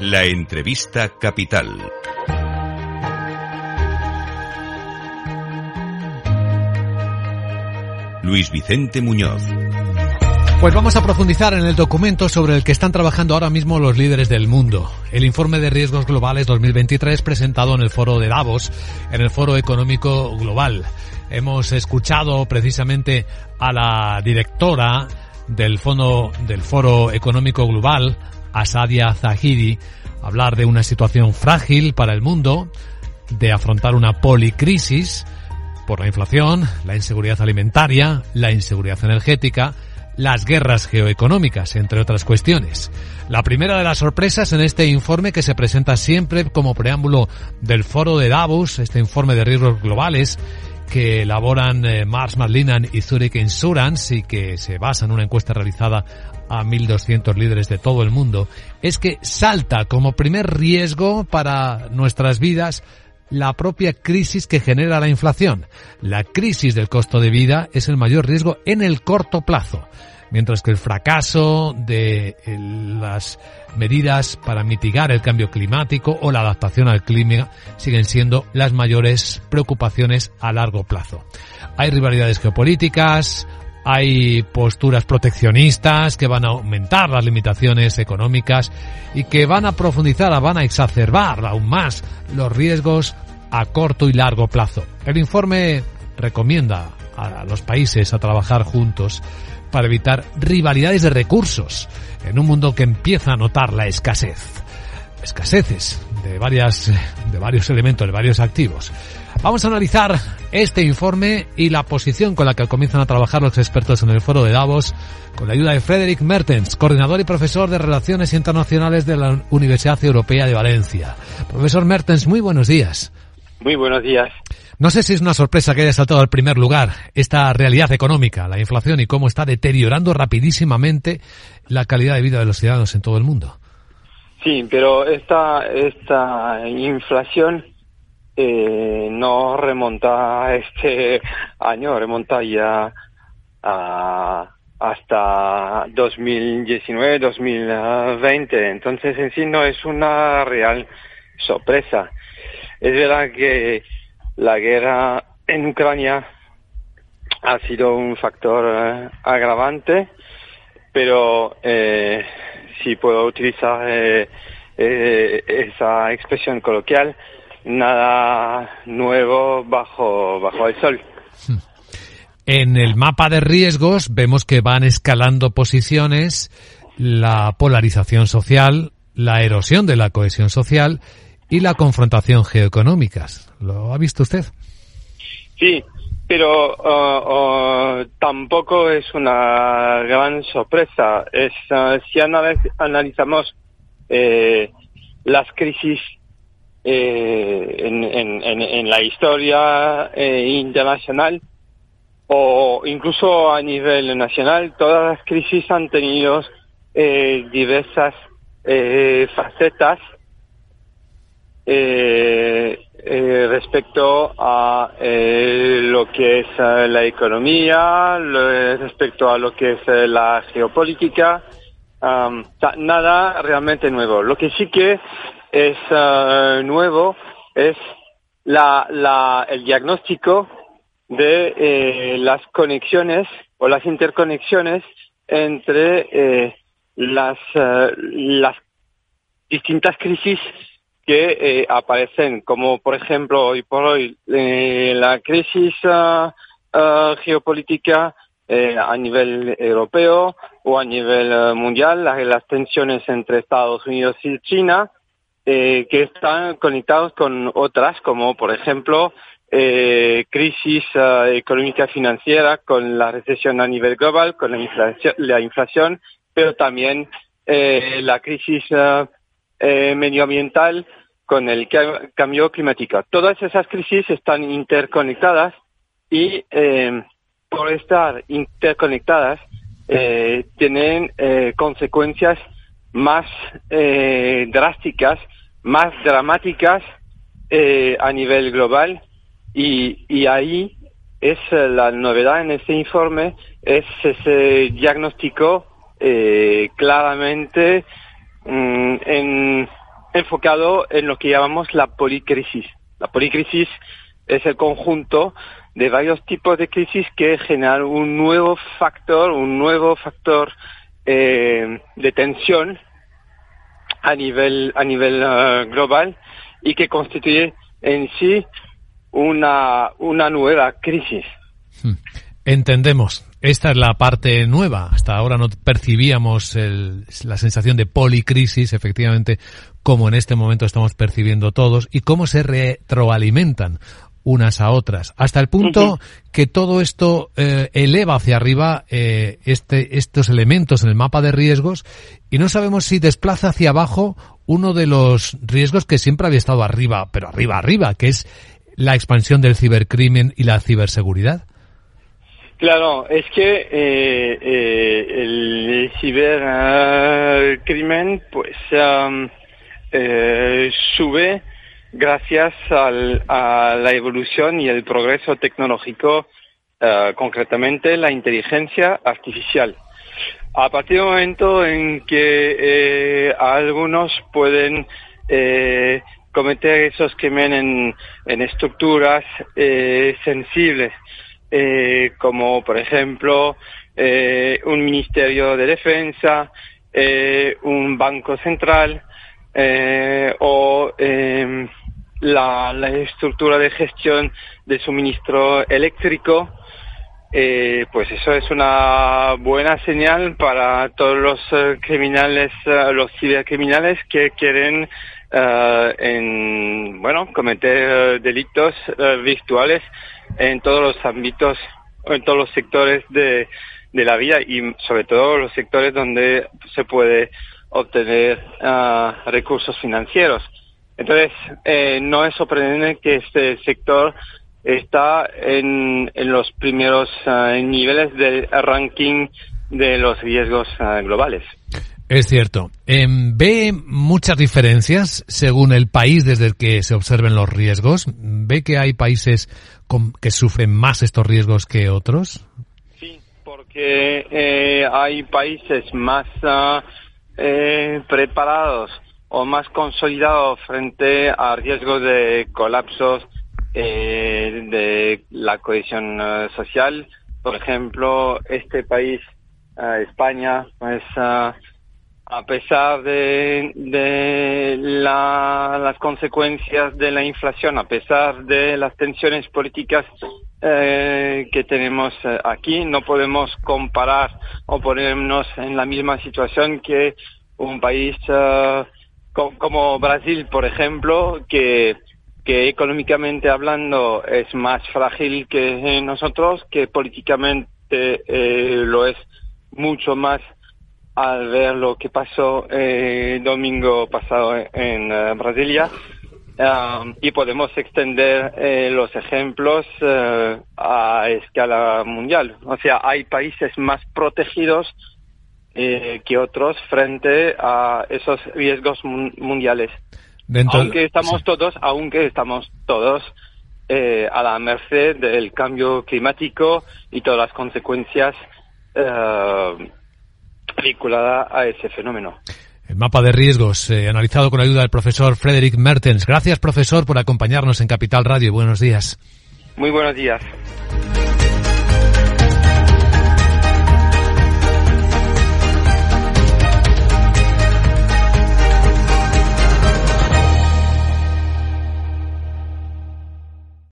La entrevista capital. Luis Vicente Muñoz. Pues vamos a profundizar en el documento sobre el que están trabajando ahora mismo los líderes del mundo. El informe de riesgos globales 2023 presentado en el foro de Davos, en el foro económico global. Hemos escuchado precisamente a la directora del fondo del foro económico global, Asadia Zahidi, hablar de una situación frágil para el mundo, de afrontar una policrisis por la inflación, la inseguridad alimentaria, la inseguridad energética, las guerras geoeconómicas, entre otras cuestiones. La primera de las sorpresas en este informe que se presenta siempre como preámbulo del foro de Davos, este informe de riesgos globales, que elaboran eh, Mars Marlinan y Zurich Insurance y que se basa en una encuesta realizada a 1.200 líderes de todo el mundo, es que salta como primer riesgo para nuestras vidas la propia crisis que genera la inflación. La crisis del costo de vida es el mayor riesgo en el corto plazo mientras que el fracaso de las medidas para mitigar el cambio climático o la adaptación al clima siguen siendo las mayores preocupaciones a largo plazo. Hay rivalidades geopolíticas, hay posturas proteccionistas que van a aumentar las limitaciones económicas y que van a profundizar, van a exacerbar aún más los riesgos a corto y largo plazo. El informe recomienda a los países a trabajar juntos para evitar rivalidades de recursos en un mundo que empieza a notar la escasez. Escaseces de varias, de varios elementos, de varios activos. Vamos a analizar este informe y la posición con la que comienzan a trabajar los expertos en el foro de Davos con la ayuda de Frederick Mertens, coordinador y profesor de Relaciones Internacionales de la Universidad Europea de Valencia. Profesor Mertens, muy buenos días. Muy buenos días. No sé si es una sorpresa que haya saltado al primer lugar esta realidad económica, la inflación y cómo está deteriorando rapidísimamente la calidad de vida de los ciudadanos en todo el mundo. Sí, pero esta, esta inflación eh, no remonta a este año, remonta ya a, hasta 2019, 2020. Entonces en sí no es una real sorpresa. Es verdad que la guerra en Ucrania ha sido un factor eh, agravante, pero eh, si puedo utilizar eh, esa expresión coloquial, nada nuevo bajo, bajo el sol. En el mapa de riesgos vemos que van escalando posiciones la polarización social, la erosión de la cohesión social y la confrontación geoeconómicas. ¿Lo ha visto usted? Sí, pero uh, uh, tampoco es una gran sorpresa. Es, uh, si analizamos eh, las crisis eh, en, en, en, la historia eh, internacional o incluso a nivel nacional, todas las crisis han tenido diversas facetas eh, eh, respecto a eh, lo que es eh, la economía, respecto a lo que es eh, la geopolítica, nada realmente nuevo. Lo que sí que es nuevo es la, la, el diagnóstico de las conexiones o las interconexiones entre las, las distintas crisis que eh, aparecen, como por ejemplo hoy por hoy eh, la crisis uh, geopolítica eh, a nivel europeo o a nivel uh, mundial, las, las, tensiones entre Estados Unidos y China, que están conectados con otras, como por ejemplo crisis económica financiera con la recesión a nivel global, con la inflación, la inflación pero también la crisis eh, medioambiental con el cambio climático. Todas esas crisis están interconectadas y eh, por estar interconectadas eh, tienen eh, consecuencias más eh, drásticas, más dramáticas eh, a nivel global y, y ahí es la novedad en este informe, es ese diagnóstico claramente Mm, en, enfocado en lo que llamamos la policrisis. La policrisis es el conjunto de varios tipos de crisis que generan un nuevo factor, un nuevo factor eh, de tensión a nivel a nivel eh, global y que constituye en sí una una nueva crisis. Hmm. Entendemos. Esta es la parte nueva. Hasta ahora no percibíamos el, la sensación de policrisis, efectivamente, como en este momento estamos percibiendo todos, y cómo se retroalimentan unas a otras, hasta el punto que todo esto eh, eleva hacia arriba eh, este, estos elementos en el mapa de riesgos y no sabemos si desplaza hacia abajo uno de los riesgos que siempre había estado arriba, pero arriba, arriba, que es la expansión del cibercrimen y la ciberseguridad. Claro, es que eh, el cibercrimen pues sube gracias al, a la evolución y el progreso tecnológico, uh, concretamente la inteligencia artificial. A partir del momento en que eh, algunos pueden eh, cometer esos crímenes en, estructuras eh, sensibles, eh, como por ejemplo eh, un ministerio de defensa, eh, un banco central, eh, o eh, la, la, estructura de gestión de suministro eléctrico, eh, pues eso es una buena señal para todos los uh, criminales, los cibercriminales que quieren uh, en, bueno, cometer delitos virtuales en todos los ámbitos, en todos los sectores de, de la vida y sobre todo los sectores donde se puede obtener uh, recursos financieros. Entonces, eh, no es sorprendente que este sector está en, en los primeros niveles del ranking de los riesgos uh, globales. Es cierto. Eh, ¿Ve muchas diferencias según el país desde el que se observen los riesgos? ¿Ve que hay países con, que sufren más estos riesgos que otros? Sí, porque eh, hay países más uh, eh, preparados o más consolidados frente a riesgos de colapsos eh, de la cohesión uh, social. Por ejemplo, este país, uh, España, pues uh, a pesar de, la, las consecuencias de la inflación, a pesar de las tensiones políticas eh, que tenemos eh, aquí, no podemos comparar o ponernos en la misma situación que un país co como Brasil, por ejemplo, que, económicamente hablando es más frágil que nosotros, que políticamente eh, lo es mucho más al ver lo que pasó eh, domingo pasado en uh, Brasilia. Um, y podemos extender eh, los ejemplos a escala mundial. O sea, hay países más protegidos eh, que otros frente a esos riesgos mun mundiales. Dentro, aunque estamos sí. todos, aunque estamos todos eh, a la merced del cambio climático y todas las consecuencias vinculadas a ese fenómeno. El mapa de riesgos, eh, analizado con ayuda del profesor Frederick Mertens. Gracias, profesor, por acompañarnos en Capital Radio. Buenos días. Muy buenos días.